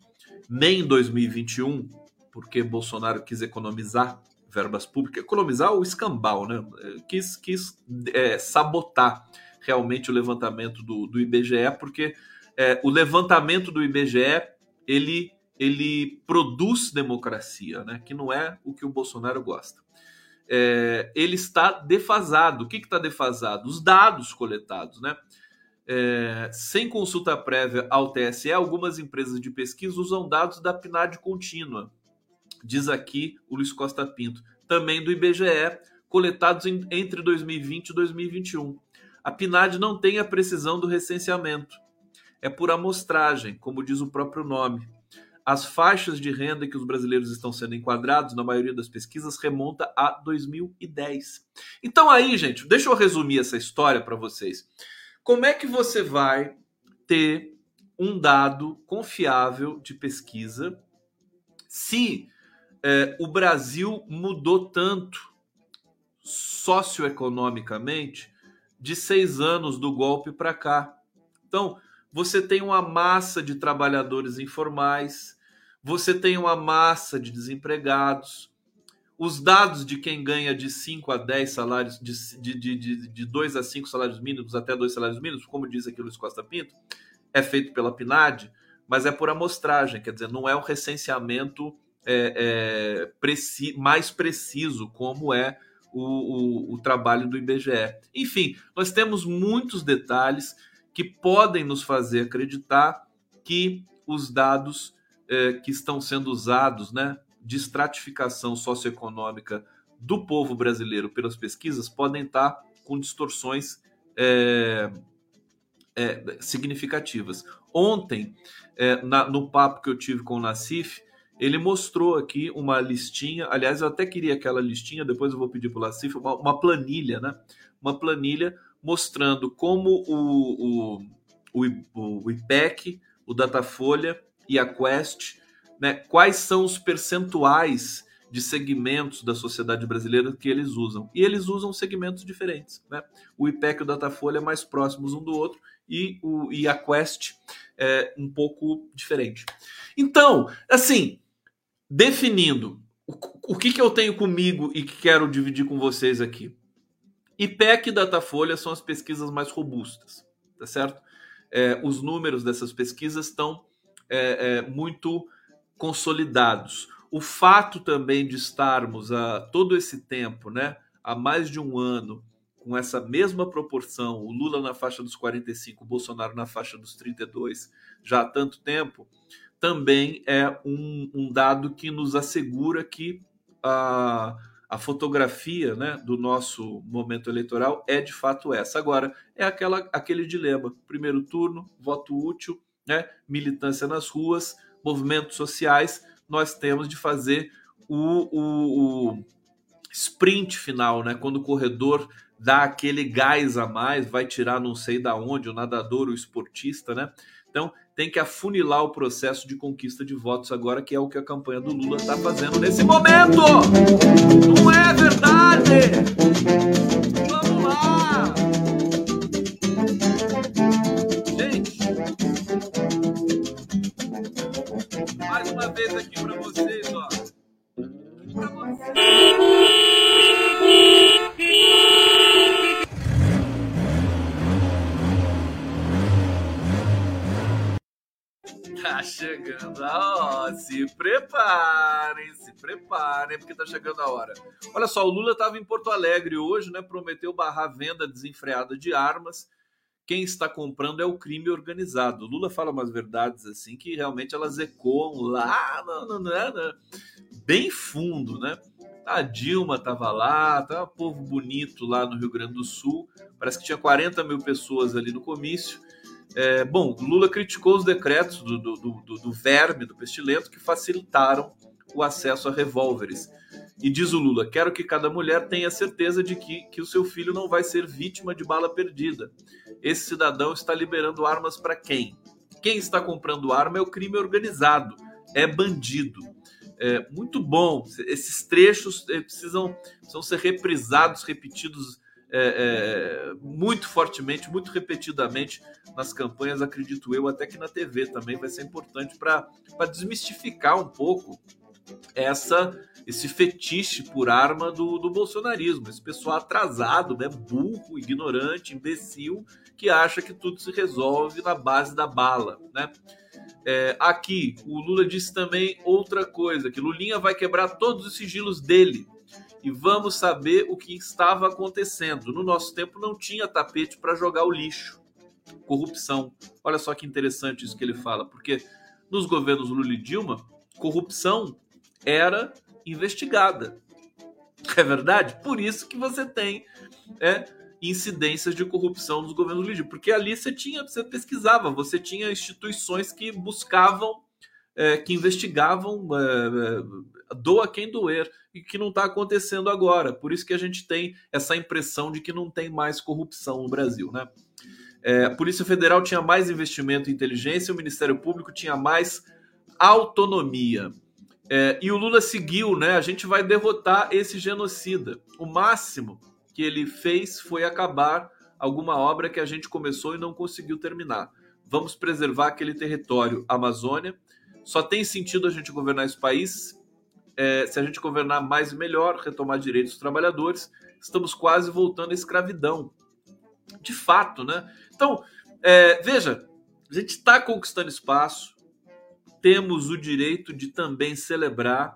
nem em 2021, porque Bolsonaro quis economizar verbas públicas, economizar o escambau, né? quis, quis é, sabotar realmente o levantamento do, do IBGE, porque é, o levantamento do IBGE ele, ele produz democracia, né? que não é o que o Bolsonaro gosta. É, ele está defasado. O que está defasado? Os dados coletados. Né? É, sem consulta prévia ao TSE, algumas empresas de pesquisa usam dados da PNAD contínua, diz aqui o Luiz Costa Pinto, também do IBGE, coletados em, entre 2020 e 2021. A PNAD não tem a precisão do recenseamento. É por amostragem, como diz o próprio nome. As faixas de renda que os brasileiros estão sendo enquadrados, na maioria das pesquisas, remonta a 2010. Então aí, gente, deixa eu resumir essa história para vocês. Como é que você vai ter um dado confiável de pesquisa se é, o Brasil mudou tanto socioeconomicamente de seis anos do golpe para cá. Então, você tem uma massa de trabalhadores informais, você tem uma massa de desempregados. Os dados de quem ganha de 5 a 10 salários, de, de, de, de 2 a 5 salários mínimos até 2 salários mínimos, como diz aqui o Luiz Costa Pinto, é feito pela PNAD, mas é por amostragem, quer dizer, não é um recenseamento é, é, preci mais preciso, como é o, o, o trabalho do IBGE. Enfim, nós temos muitos detalhes que podem nos fazer acreditar que os dados é, que estão sendo usados né, de estratificação socioeconômica do povo brasileiro pelas pesquisas podem estar com distorções é, é, significativas. Ontem, é, na, no papo que eu tive com o Nassif, ele mostrou aqui uma listinha. Aliás, eu até queria aquela listinha, depois eu vou pedir para o Lacif, uma, uma, planilha, né? Uma planilha mostrando como o, o, o, o IPEC, o Datafolha e a Quest, né, quais são os percentuais de segmentos da sociedade brasileira que eles usam. E eles usam segmentos diferentes. Né? O IPEC e o Datafolha mais próximos um do outro e, o, e a Quest é um pouco diferente. Então, assim, definindo o, o que, que eu tenho comigo e que quero dividir com vocês aqui. IPEC e Datafolha são as pesquisas mais robustas, tá certo? É, os números dessas pesquisas estão é, é, muito consolidados. o fato também de estarmos a todo esse tempo, né, há mais de um ano, com essa mesma proporção, o Lula na faixa dos 45, o Bolsonaro na faixa dos 32, já há tanto tempo, também é um, um dado que nos assegura que a, a fotografia né, do nosso momento eleitoral é de fato essa. Agora, é aquela, aquele dilema: primeiro turno, voto útil, né, militância nas ruas, movimentos sociais nós temos de fazer o, o, o sprint final, né? Quando o corredor dá aquele gás a mais, vai tirar não sei da onde, o nadador, o esportista, né? Então tem que afunilar o processo de conquista de votos agora, que é o que a campanha do Lula está fazendo nesse momento. Não é verdade? Vamos lá. Aqui para vocês, ó. Pra. Tá chegando a hora. Se preparem, se preparem, porque tá chegando a hora. Olha só, o Lula estava em Porto Alegre hoje, né? Prometeu barrar venda desenfreada de armas quem está comprando é o crime organizado. Lula fala umas verdades assim que realmente elas ecoam lá no, no, no, no bem fundo, né? A Dilma estava lá, tava um povo bonito lá no Rio Grande do Sul. Parece que tinha 40 mil pessoas ali no comício. É, bom, Lula criticou os decretos do, do, do, do verme, do pestilento, que facilitaram o acesso a revólveres. E diz o Lula: quero que cada mulher tenha certeza de que, que o seu filho não vai ser vítima de bala perdida. Esse cidadão está liberando armas para quem? Quem está comprando arma é o crime organizado, é bandido. É, muito bom. Esses trechos é, precisam, precisam ser reprisados, repetidos é, é, muito fortemente, muito repetidamente nas campanhas, acredito eu, até que na TV também vai ser importante para desmistificar um pouco essa esse fetiche por arma do, do bolsonarismo, esse pessoal atrasado, né, burro, ignorante, imbecil, que acha que tudo se resolve na base da bala, né? É, aqui, o Lula disse também outra coisa, que Lulinha vai quebrar todos os sigilos dele e vamos saber o que estava acontecendo. No nosso tempo não tinha tapete para jogar o lixo. Corrupção. Olha só que interessante isso que ele fala, porque nos governos Lula e Dilma, corrupção era investigada. É verdade? Por isso que você tem é, incidências de corrupção nos governos líderes, porque ali você tinha, você pesquisava, você tinha instituições que buscavam, é, que investigavam, é, é doa quem doer, e que não está acontecendo agora. Por isso que a gente tem essa impressão de que não tem mais corrupção no Brasil, né? É, a Polícia Federal tinha mais investimento em inteligência, o Ministério Público tinha mais autonomia. É, e o Lula seguiu, né? A gente vai derrotar esse genocida. O máximo que ele fez foi acabar alguma obra que a gente começou e não conseguiu terminar. Vamos preservar aquele território, Amazônia. Só tem sentido a gente governar esse país é, se a gente governar mais e melhor, retomar direitos dos trabalhadores. Estamos quase voltando à escravidão. De fato, né? Então, é, veja, a gente está conquistando espaço, temos o direito de também celebrar,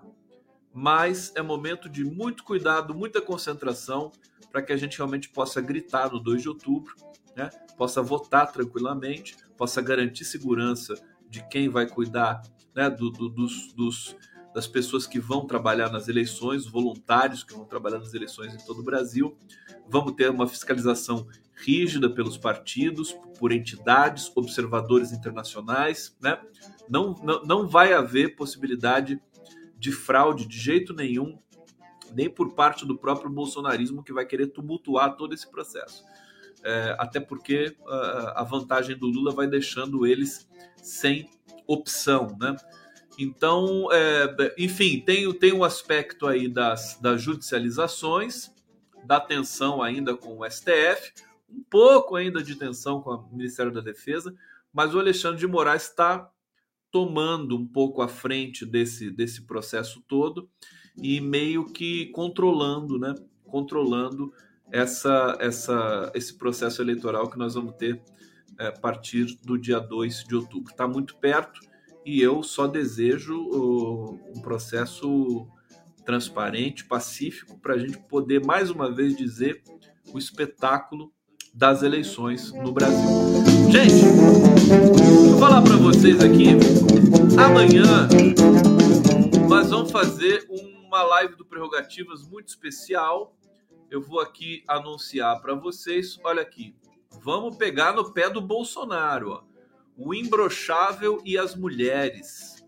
mas é momento de muito cuidado, muita concentração para que a gente realmente possa gritar no 2 de outubro, né? possa votar tranquilamente, possa garantir segurança de quem vai cuidar né? do, do, dos, dos, das pessoas que vão trabalhar nas eleições, voluntários que vão trabalhar nas eleições em todo o Brasil. Vamos ter uma fiscalização rígida pelos partidos, por entidades, observadores internacionais, né? Não, não, não vai haver possibilidade de fraude de jeito nenhum, nem por parte do próprio bolsonarismo que vai querer tumultuar todo esse processo. É, até porque uh, a vantagem do Lula vai deixando eles sem opção, né? Então, é, enfim, tem, tem um aspecto aí das, das judicializações, da tensão ainda com o STF, um pouco ainda de tensão com o Ministério da Defesa, mas o Alexandre de Moraes está tomando um pouco à frente desse, desse processo todo e meio que controlando, né? Controlando essa, essa, esse processo eleitoral que nós vamos ter é, a partir do dia 2 de outubro. Está muito perto e eu só desejo um processo transparente, pacífico, para a gente poder mais uma vez dizer o espetáculo das eleições no Brasil. Gente, vou falar para vocês aqui, amanhã nós vamos fazer uma live do Prerrogativas muito especial. Eu vou aqui anunciar para vocês, olha aqui, vamos pegar no pé do Bolsonaro, ó. O imbrochável e as mulheres.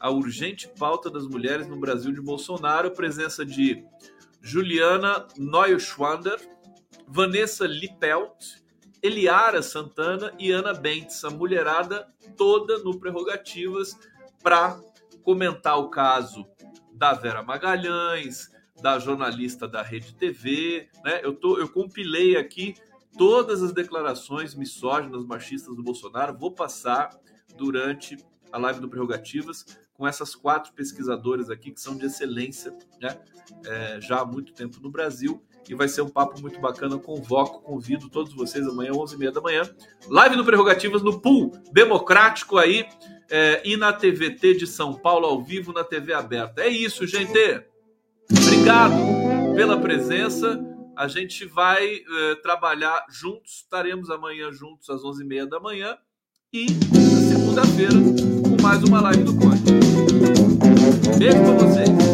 A urgente pauta das mulheres no Brasil de Bolsonaro, presença de Juliana Neuschwander, Vanessa Lippelt, Eliara Santana e Ana Bentes, a mulherada toda no Prerrogativas para comentar o caso da Vera Magalhães, da jornalista da Rede TV, né? Eu, tô, eu compilei aqui todas as declarações misóginas, machistas do Bolsonaro, vou passar durante a live do Prerrogativas com essas quatro pesquisadoras aqui que são de excelência, né? É, já há muito tempo no Brasil e vai ser um papo muito bacana. Convoco, convido todos vocês amanhã, 11h30 da manhã. Live no Prerrogativas, no pool democrático aí é, e na TVT de São Paulo, ao vivo, na TV aberta. É isso, gente. Obrigado pela presença. A gente vai é, trabalhar juntos. Estaremos amanhã juntos às 11h30 da manhã. E segunda-feira com mais uma live do Conde. Beijo pra vocês.